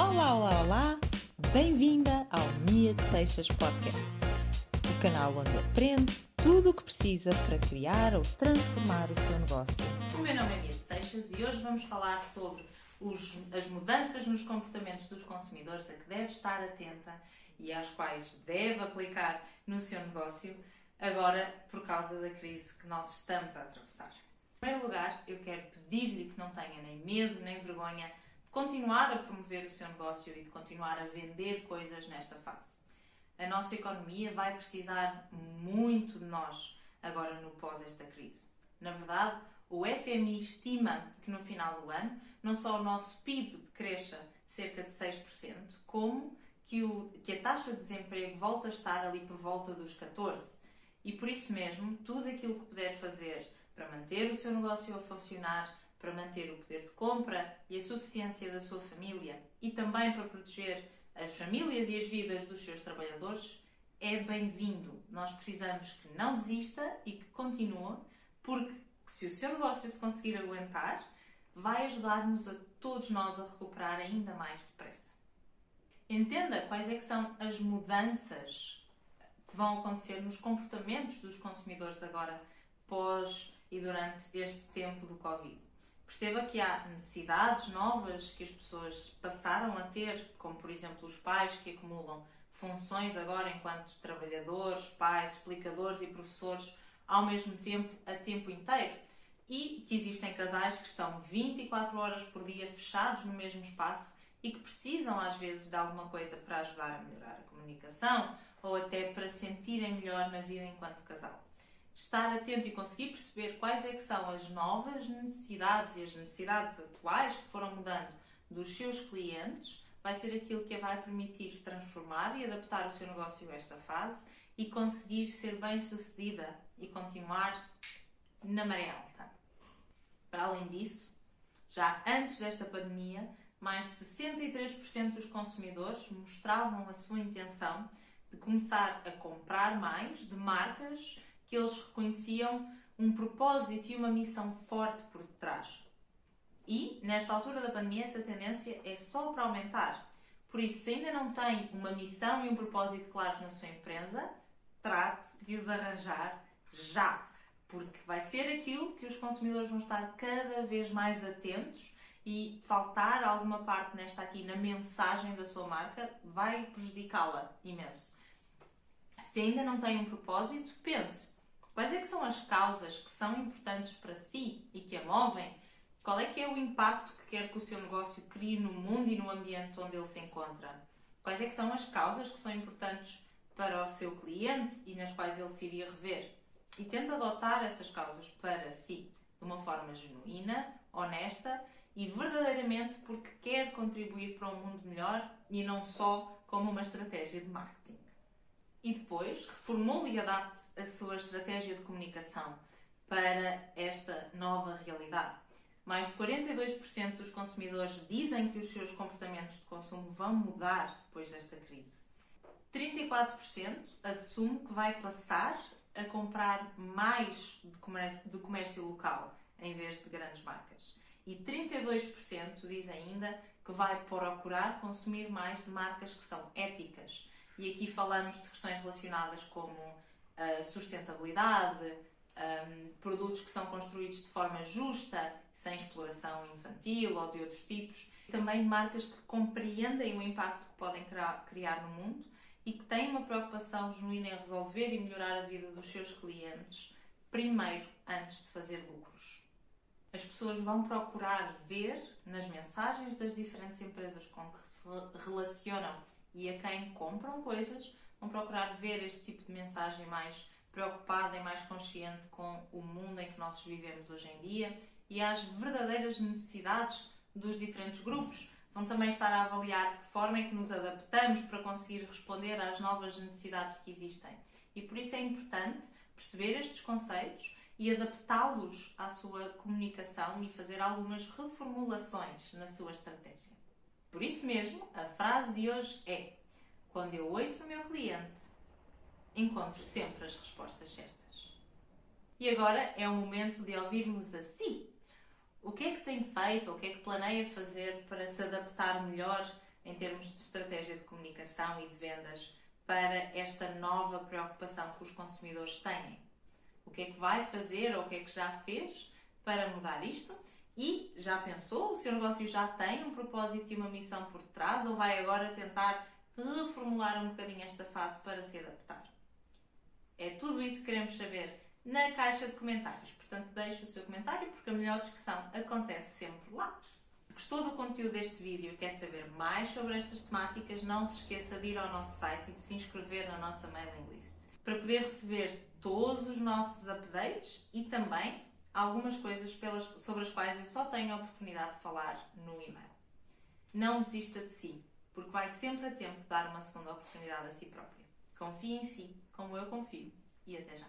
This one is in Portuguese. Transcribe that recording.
Olá, olá, olá! Bem-vinda ao Mia de Seixas Podcast, o canal onde aprende tudo o que precisa para criar ou transformar o seu negócio. O meu nome é Mia de Seixas e hoje vamos falar sobre os, as mudanças nos comportamentos dos consumidores a que deve estar atenta e às quais deve aplicar no seu negócio, agora por causa da crise que nós estamos a atravessar. Em primeiro lugar, eu quero pedir-lhe que não tenha nem medo nem vergonha de continuar a promover o seu negócio e de continuar a vender coisas nesta fase. A nossa economia vai precisar muito de nós agora no pós esta crise. Na verdade, o FMI estima que no final do ano não só o nosso PIB cresça cerca de 6%, como que, o, que a taxa de desemprego volta a estar ali por volta dos 14%. E por isso mesmo, tudo aquilo que puder fazer para manter o seu negócio a funcionar, para manter o poder de compra e a suficiência da sua família e também para proteger as famílias e as vidas dos seus trabalhadores, é bem-vindo. Nós precisamos que não desista e que continue, porque se o seu negócio se conseguir aguentar, vai ajudar-nos a todos nós a recuperar ainda mais depressa. Entenda quais é são as mudanças que vão acontecer nos comportamentos dos consumidores agora pós e durante este tempo do Covid. Perceba que há necessidades novas que as pessoas passaram a ter, como por exemplo os pais que acumulam funções agora enquanto trabalhadores, pais, explicadores e professores ao mesmo tempo, a tempo inteiro. E que existem casais que estão 24 horas por dia fechados no mesmo espaço e que precisam às vezes de alguma coisa para ajudar a melhorar a comunicação ou até para sentirem melhor na vida enquanto casal estar atento e conseguir perceber quais é que são as novas necessidades e as necessidades atuais que foram mudando dos seus clientes, vai ser aquilo que a vai permitir transformar e adaptar o seu negócio a esta fase e conseguir ser bem sucedida e continuar na maré alta. Para além disso, já antes desta pandemia, mais de 63% dos consumidores mostravam a sua intenção de começar a comprar mais de marcas que eles reconheciam um propósito e uma missão forte por detrás. E, nesta altura da pandemia, essa tendência é só para aumentar. Por isso, se ainda não tem uma missão e um propósito claros na sua empresa, trate de os arranjar já. Porque vai ser aquilo que os consumidores vão estar cada vez mais atentos e faltar alguma parte nesta aqui na mensagem da sua marca vai prejudicá-la imenso. Se ainda não tem um propósito, pense Quais é que são as causas que são importantes para si e que a movem? Qual é que é o impacto que quer que o seu negócio crie no mundo e no ambiente onde ele se encontra? Quais é que são as causas que são importantes para o seu cliente e nas quais ele se iria rever? E tente adotar essas causas para si, de uma forma genuína, honesta e verdadeiramente porque quer contribuir para um mundo melhor e não só como uma estratégia de marketing. E depois, reformule e adapte a sua estratégia de comunicação para esta nova realidade. Mais de 42% dos consumidores dizem que os seus comportamentos de consumo vão mudar depois desta crise. 34% assume que vai passar a comprar mais de comércio, de comércio local em vez de grandes marcas. E 32% diz ainda que vai procurar consumir mais de marcas que são éticas. E aqui falamos de questões relacionadas como sustentabilidade, um, produtos que são construídos de forma justa, sem exploração infantil ou de outros tipos. Também marcas que compreendem o impacto que podem criar no mundo e que têm uma preocupação genuína em resolver e melhorar a vida dos seus clientes, primeiro, antes de fazer lucros. As pessoas vão procurar ver nas mensagens das diferentes empresas com que se relacionam e a quem compram coisas vão procurar ver este tipo de mensagem mais preocupada e mais consciente com o mundo em que nós vivemos hoje em dia e às verdadeiras necessidades dos diferentes grupos. Vão também estar a avaliar de que forma é que nos adaptamos para conseguir responder às novas necessidades que existem. E por isso é importante perceber estes conceitos e adaptá-los à sua comunicação e fazer algumas reformulações na sua estratégia. Por isso mesmo, a frase de hoje é: quando eu ouço o meu cliente, encontro sempre as respostas certas. E agora é o momento de ouvirmos a si. O que é que tem feito, o que é que planeia fazer para se adaptar melhor em termos de estratégia de comunicação e de vendas para esta nova preocupação que os consumidores têm? O que é que vai fazer ou o que é que já fez para mudar isto? E já pensou? O seu negócio já tem um propósito e uma missão por trás ou vai agora tentar reformular um bocadinho esta fase para se adaptar? É tudo isso que queremos saber na caixa de comentários. Portanto, deixe o seu comentário porque a melhor discussão acontece sempre lá. Se gostou do conteúdo deste vídeo e quer saber mais sobre estas temáticas, não se esqueça de ir ao nosso site e de se inscrever na nossa mailing list para poder receber todos os nossos updates e também algumas coisas pelas, sobre as quais eu só tenho a oportunidade de falar no e-mail. Não desista de si, porque vai sempre a tempo de dar uma segunda oportunidade a si próprio. Confie em si, como eu confio, e até já.